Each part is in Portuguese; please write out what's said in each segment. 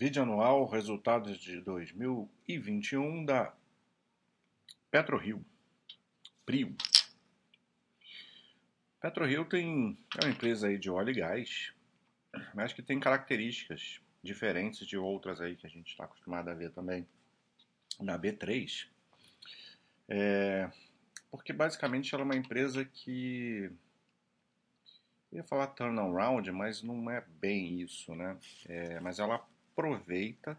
Vídeo anual, resultados de 2021 da PetroRio. Prio. PetroRio tem, é uma empresa aí de óleo e gás, mas que tem características diferentes de outras aí que a gente está acostumado a ver também na B3. É, porque basicamente ela é uma empresa que eu ia falar turnaround, mas não é bem isso, né? É, mas ela aproveita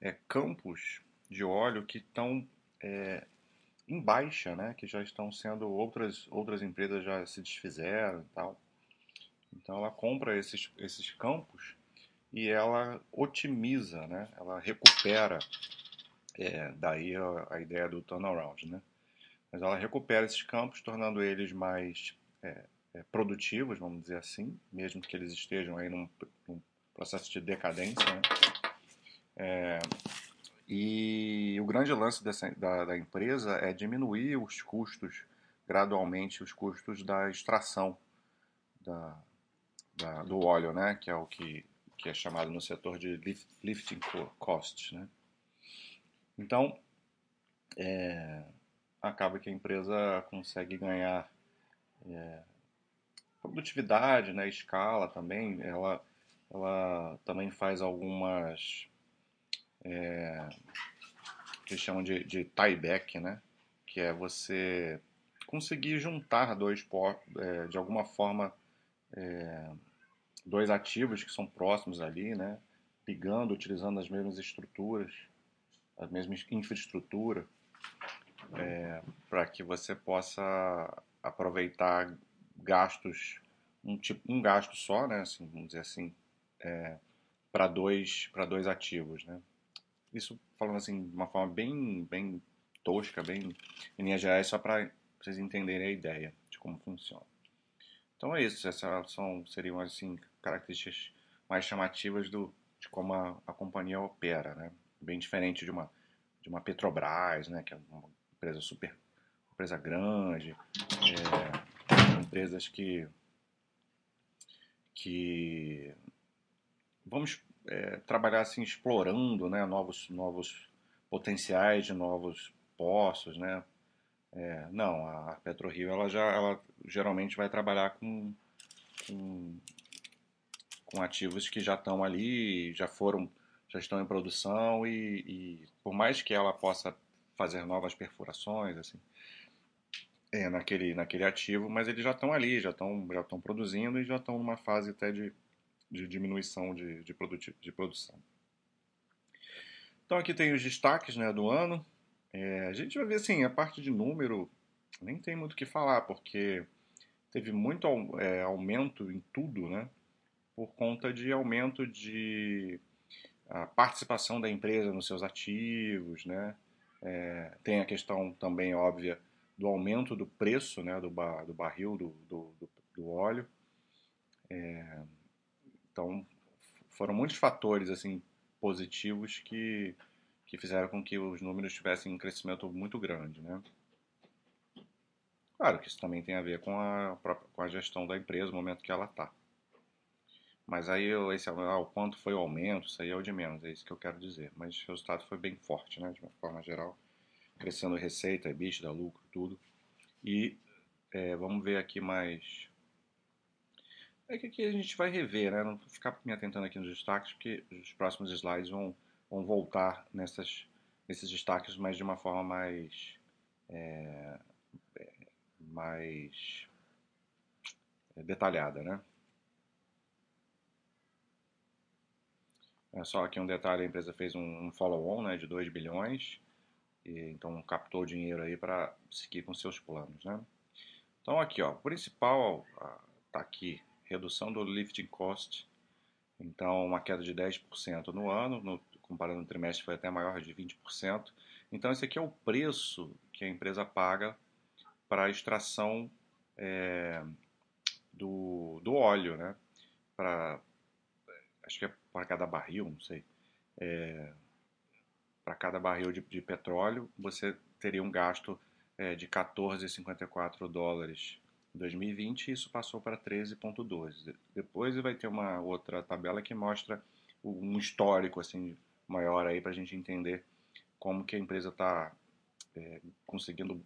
é, campos de óleo que estão é, em baixa, né? Que já estão sendo outras outras empresas já se desfizeram e tal. Então ela compra esses esses campos e ela otimiza, né? Ela recupera é, daí a, a, ideia do turnaround, né? Mas ela recupera esses campos, tornando eles mais é, é, produtivos, vamos dizer assim, mesmo que eles estejam aí num, processo de decadência. Né? É, e o grande lance dessa, da, da, empresa é diminuir os custos, gradualmente, os custos da extração da, da, do óleo, né? que é o que, que é chamado no setor de lift, lifting costs. Né? Então, é, acaba que a empresa consegue ganhar é, produtividade, né, escala também. Ela ela também faz algumas é, que chamam de, de tieback, né? Que é você conseguir juntar dois é, de alguma forma é, dois ativos que são próximos ali, né? Ligando, utilizando as mesmas estruturas, a mesma infraestrutura, é, para que você possa aproveitar gastos um tipo um gasto só, né? Assim, vamos dizer assim, é, para dois, dois ativos. Né? Isso falando assim de uma forma bem, bem tosca, bem em linhas gerais, só para vocês entenderem a ideia de como funciona. Então é isso, essas são, seriam assim, características mais chamativas do, de como a, a companhia opera, né? bem diferente de uma, de uma Petrobras, né? que é uma empresa super empresa grande, é, empresas que, que vamos é, trabalhar assim explorando né, novos, novos potenciais de novos poços, né? É, não, a PetroRio ela já ela geralmente vai trabalhar com, com, com ativos que já estão ali, já foram, já estão em produção e, e por mais que ela possa fazer novas perfurações, assim, é, naquele, naquele ativo, mas eles já estão ali, já estão já estão produzindo e já estão numa fase até de de diminuição de, de, de produção. Então aqui tem os destaques né, do ano. É, a gente vai ver assim, a parte de número nem tem muito o que falar, porque teve muito é, aumento em tudo, né? Por conta de aumento de a participação da empresa nos seus ativos, né? É, tem a questão também óbvia do aumento do preço, né? Do, bar, do barril do, do, do óleo. É, então, foram muitos fatores assim positivos que, que fizeram com que os números tivessem um crescimento muito grande, né? Claro que isso também tem a ver com a, com a gestão da empresa, o momento que ela está. Mas aí, esse, ah, o quanto foi o aumento, isso aí é o de menos, é isso que eu quero dizer. Mas o resultado foi bem forte, né, de uma forma geral. Crescendo receita, EBITDA, lucro, tudo. E é, vamos ver aqui mais é que aqui a gente vai rever, né? Não vou ficar me atentando aqui nos destaques, porque os próximos slides vão, vão voltar nessas, nesses destaques, mas de uma forma mais. É, é mais detalhada, né? É só aqui um detalhe, a empresa fez um, follow-on né, de 2 bilhões, e, então captou dinheiro aí para seguir com seus planos, né? Então aqui, ó, o principal está aqui redução do lifting cost, então uma queda de 10% no ano, no, comparando no trimestre foi até maior de 20%. Então esse aqui é o preço que a empresa paga para a extração é, do, do óleo, né? Para acho que é para cada barril, não sei. É, para cada barril de, de, petróleo, você teria um gasto é, de 14,54 dólares em 2020 isso passou para 13,12. Depois vai ter uma outra tabela que mostra um histórico assim maior aí para a gente entender como que a empresa está é, conseguindo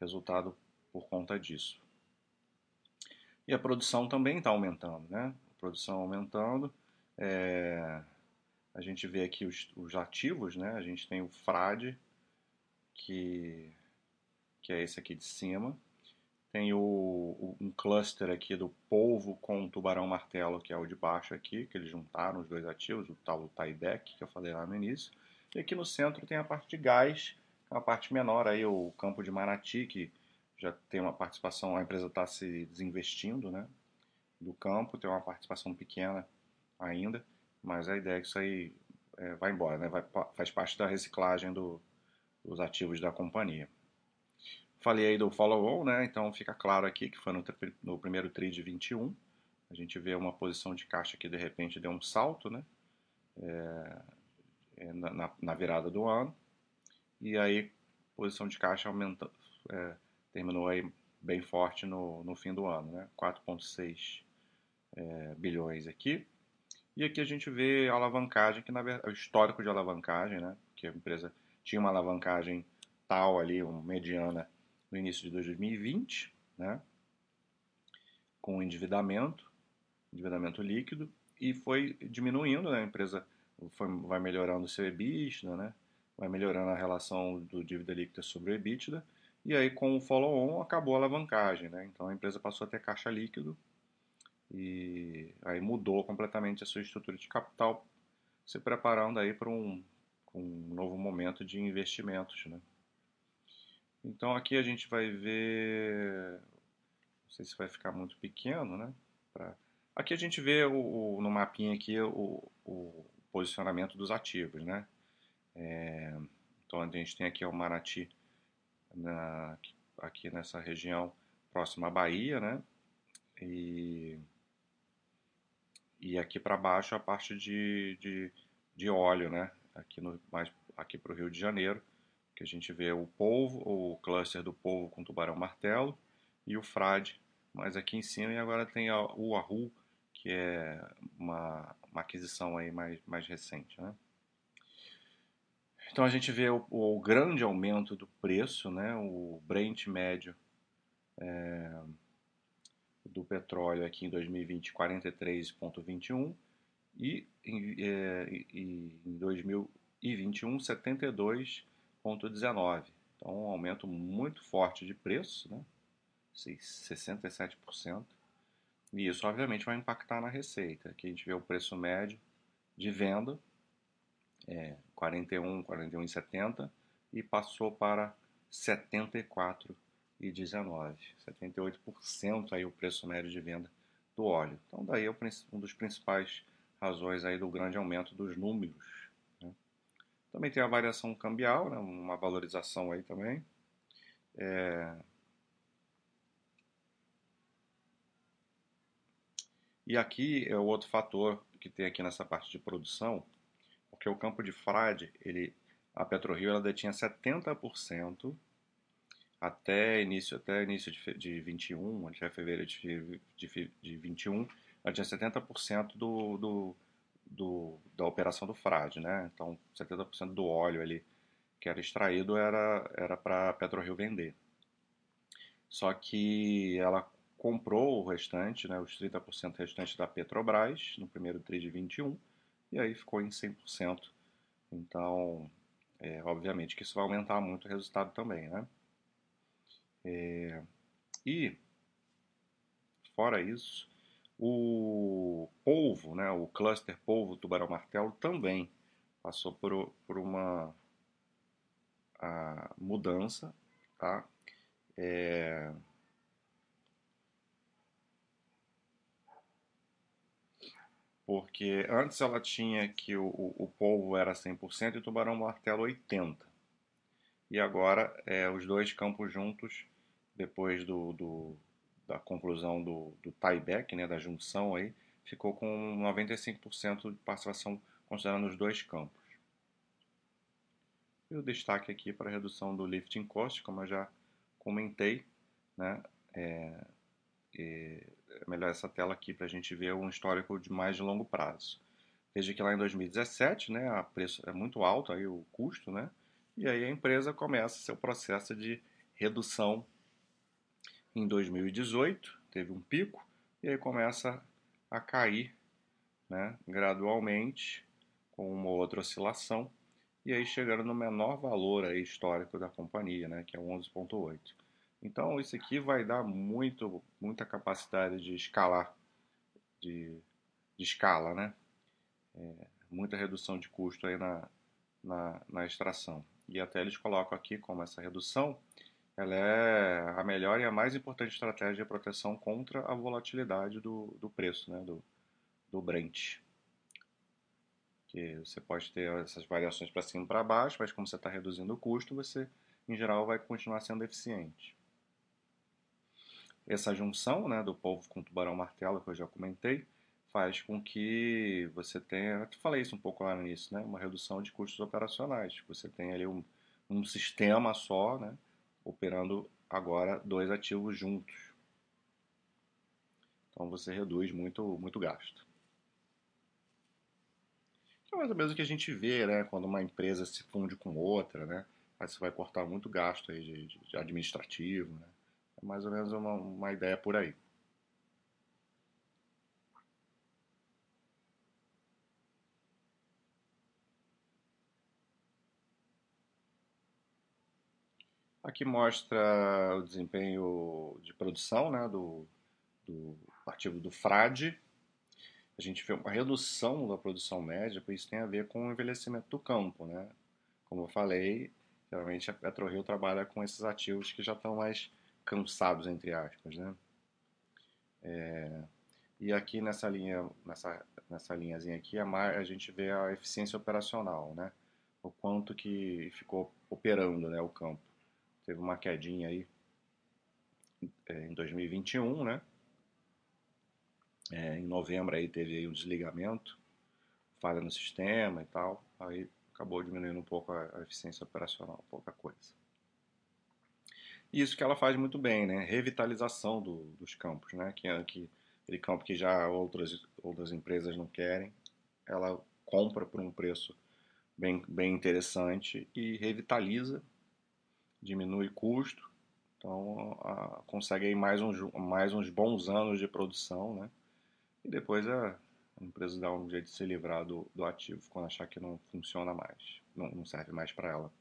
resultado por conta disso. E a produção também está aumentando, né? A produção aumentando. É, a gente vê aqui os, os, ativos, né? A gente tem o frade, que, que é esse aqui de cima. Tem o, o, um cluster aqui do polvo com o tubarão martelo, que é o de baixo aqui, que eles juntaram os dois ativos, o tal tieback, que eu falei lá no início. E aqui no centro tem a parte de gás, que é uma parte menor aí, o campo de Manati, que já tem uma participação, a empresa está se desinvestindo, né? Do campo, tem uma participação pequena ainda, mas a ideia é que isso aí é, vai embora, né? Vai, faz parte da reciclagem do, dos ativos da companhia. Falei aí do follow-on, né? Então fica claro aqui que foi no, no primeiro TRI de 21. A gente vê uma posição de caixa que de repente deu um salto, né? É, é na, na, virada do ano. E aí, posição de caixa aumenta, é, terminou aí bem forte no, no fim do ano, né? 4,6 é, bilhões aqui. E aqui a gente vê a alavancagem, que na verdade, o histórico de alavancagem, né? Que a empresa tinha uma alavancagem tal ali, uma mediana no início de 2020, né? Com endividamento, endividamento líquido, e foi diminuindo, né? A empresa foi, vai melhorando o seu EBITDA, né? Vai melhorando a relação do dívida líquida sobre o EBITDA, e aí, com o follow-on, acabou a alavancagem, né? Então, a empresa passou a ter caixa líquido e aí mudou completamente a sua estrutura de capital, se preparando aí para um, um novo momento de investimentos, né? Então, aqui a gente vai ver... Não sei se vai ficar muito pequeno, né? Pra... Aqui a gente vê o, o, no mapinha aqui o, o posicionamento dos ativos, né? É... Então, a gente tem aqui o Marati na, aqui nessa região próxima à Bahia, né? E, e aqui para baixo a parte de, de, de, óleo, né? Aqui, no, mais, aqui para o Rio de Janeiro, que a gente vê o polvo, o cluster do polvo com tubarão martelo e o frade mais aqui em cima. E agora tem a, o Arru, que é uma, uma aquisição aí mais, mais recente, né? Então a gente vê o, o grande aumento do preço, né? o Brent médio é, do petróleo aqui em 2020 43,21 e, é, e em 2021 72,19. Então um aumento muito forte de preço, né? 67%. E isso obviamente vai impactar na receita. Aqui a gente vê o preço médio de venda é, 41, 41,70 e passou para 74,19. 78% aí o preço médio de venda do óleo. Então daí é um dos principais razões aí do grande aumento dos números. Também tem a variação cambial, né? uma valorização aí também. É... E aqui é o outro fator que tem aqui nessa parte de produção, porque o campo de frade, ele, a PetroRio ela detinha 70% até início, até início de, de 21, até fevereiro de, de, de 21, ela tinha 70% do, do, do, da operação do frade, né? Então, 70% do óleo ali que era extraído era era para PetroRio vender. Só que ela comprou o restante, né, os 30% restantes da Petrobras no primeiro TRI de 21 e aí ficou em 100%. Então, é, obviamente que isso vai aumentar muito o resultado também, né? É, e, fora isso, o polvo, né, o cluster polvo tubarão-martelo também passou por, por uma mudança, tá? É, Porque antes ela tinha que o, o polvo era 100% e o tubarão martelo 80%. E agora é, os dois campos juntos, depois do, do da conclusão do, do tieback, né, da junção aí, ficou com 95% de participação considerando os dois campos. E o destaque aqui para a redução do lifting cost, como eu já comentei, né, é, é melhor essa tela aqui para a gente ver um histórico de mais de longo prazo. Veja que lá em 2017, né, a preço é muito alto aí o custo, né? E aí a empresa começa seu processo de redução em 2018, teve um pico e aí começa a cair, né, gradualmente com uma outra oscilação e aí chegando no menor valor aí histórico da companhia, né, que é 11.8. Então isso aqui vai dar muito, muita capacidade de escalar, de, de escala, né? É, muita redução de custo aí na, na, na, extração. E até eles colocam aqui como essa redução ela é a melhor e a mais importante estratégia de proteção contra a volatilidade do, do preço, né, do, do Brent. Que você pode ter essas variações para cima e para baixo, mas como você está reduzindo o custo, você, em geral, vai continuar sendo eficiente. Essa junção né, do polvo com tubarão-martelo, que eu já comentei, faz com que você tenha, eu falei isso um pouco lá no início, né, uma redução de custos operacionais. Você tem ali um, um sistema só, né, operando agora dois ativos juntos. Então você reduz muito, muito gasto. É mais ou menos o que a gente vê, né, quando uma empresa se funde com outra, né, aí você vai cortar muito gasto aí de, de administrativo, né. É mais ou menos uma, uma ideia por aí. Aqui mostra o desempenho de produção né, do, do ativo do FRAD. A gente vê uma redução da produção média, porque isso tem a ver com o envelhecimento do campo. Né? Como eu falei, geralmente a PetroRio trabalha com esses ativos que já estão mais cansados, entre aspas. Né? É, e aqui nessa linha, nessa, nessa linhazinha aqui, a, a gente vê a eficiência operacional, né? o quanto que ficou operando né, o campo teve uma quedinha aí é, em 2021, né? É, em novembro aí teve aí um desligamento, falha no sistema e tal, aí acabou diminuindo um pouco a, a eficiência operacional, pouca coisa. Isso que ela faz muito bem, né? Revitalização do, dos campos, né? Que, é, que aquele campo que já outras, outras empresas não querem, ela compra por um preço bem, bem interessante e revitaliza diminui custo, então a, consegue aí mais uns, mais uns bons anos de produção, né? E depois a, a empresa dá um jeito de se livrar do, do ativo quando achar que não funciona mais, não, não serve mais para ela.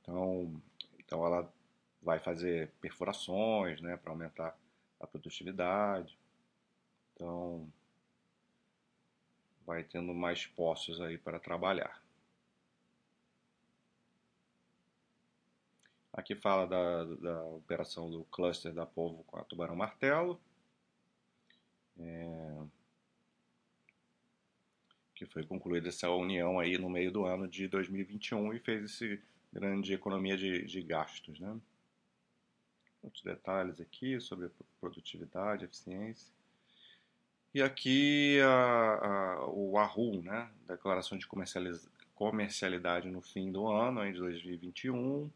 Então, então ela vai fazer perfurações, né, para aumentar a produtividade. Então, vai tendo mais postos aí para trabalhar. Aqui fala da, da operação do cluster da Povo com a Tubarão Martelo. É, que foi concluída essa união aí no meio do ano de 2021 e fez esse grande economia de, de gastos, né? Outros detalhes aqui sobre produtividade, eficiência. E aqui a, a, o ARRU, né? Declaração de comercialidade no fim do ano, de 2021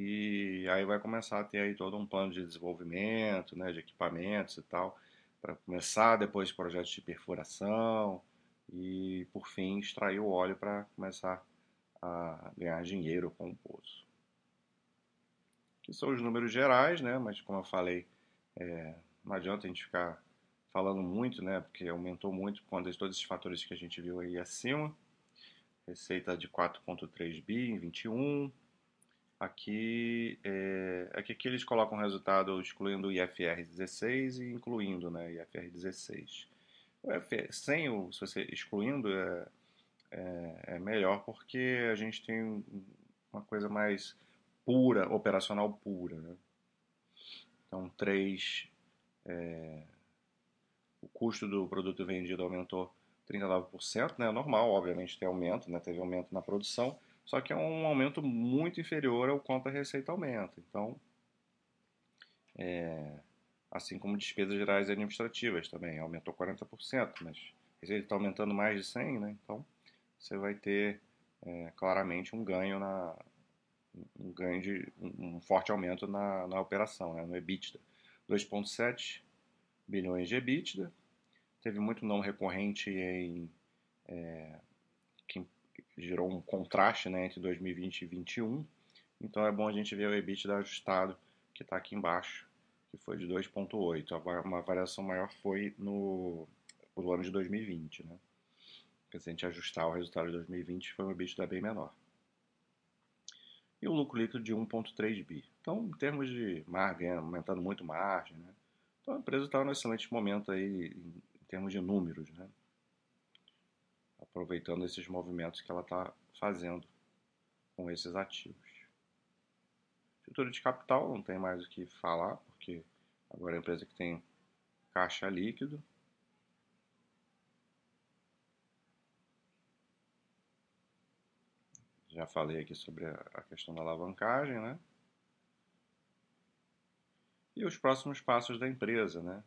e aí vai começar a ter aí todo um plano de desenvolvimento, né, de equipamentos e tal, para começar depois projetos de perfuração e por fim extrair o óleo para começar a ganhar dinheiro com o poço. Aqui são os números gerais, né, mas como eu falei, é, não adianta a gente ficar falando muito, né, porque aumentou muito de todos esses fatores que a gente viu aí acima. Receita de 4,3 bi em 21, Aqui, é, aqui, aqui eles colocam o resultado excluindo o IFR 16 e incluindo né, IFR 16. O IFR, sem o, se você excluindo, é, é, é, melhor porque a gente tem uma coisa mais pura, operacional pura. Né? Então, 3, é, o custo do produto vendido aumentou 39%, né? normal, obviamente tem aumento, né? teve aumento na produção, só que é um aumento muito inferior ao quanto a receita aumenta. Então, é, assim como despesas gerais administrativas também, aumentou 40%, mas receita está aumentando mais de 100%, né? então você vai ter é, claramente um ganho na um ganho de um forte aumento na, na operação, né? no EBITDA. 2,7 bilhões de EBITDA. Teve muito não recorrente em é, gerou um contraste né, entre 2020 e 2021. Então é bom a gente ver o EBITDA ajustado que está aqui embaixo, que foi de 2,8. Uma variação maior foi no, no ano de 2020. Né? Porque se a gente ajustar o resultado de 2020, foi um EBITDA bem menor. E o lucro líquido de 1,3 bi. Então, em termos de margem, aumentando muito margem. Né? Então a empresa está num excelente momento aí em termos de números. Né? Aproveitando esses movimentos que ela está fazendo com esses ativos. Estrutura de capital, não tem mais o que falar, porque agora é a empresa que tem caixa líquido. Já falei aqui sobre a questão da alavancagem, né? E os próximos passos da empresa, né?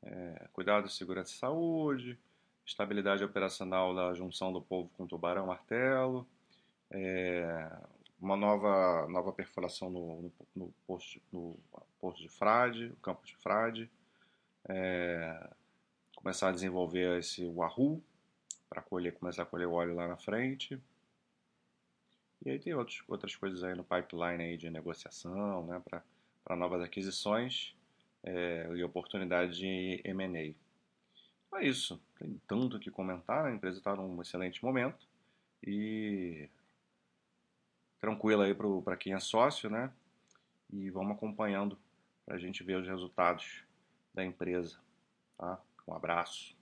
É, cuidado segurança e saúde, estabilidade operacional da junção do povo com tubarão martelo, é, uma nova, nova perfuração no, no, no, posto, no posto de Frade, o campus de Frade, é, começar a desenvolver esse Wahoo para colher, começar a colher o óleo lá na frente. E aí tem outros, outras coisas aí no pipeline aí de negociação, né, para novas aquisições é, e oportunidades de M&A. É isso, tem tanto que comentar, a empresa está num excelente momento e tranquila aí para quem é sócio, né? E vamos acompanhando para a gente ver os resultados da empresa, tá? Um abraço.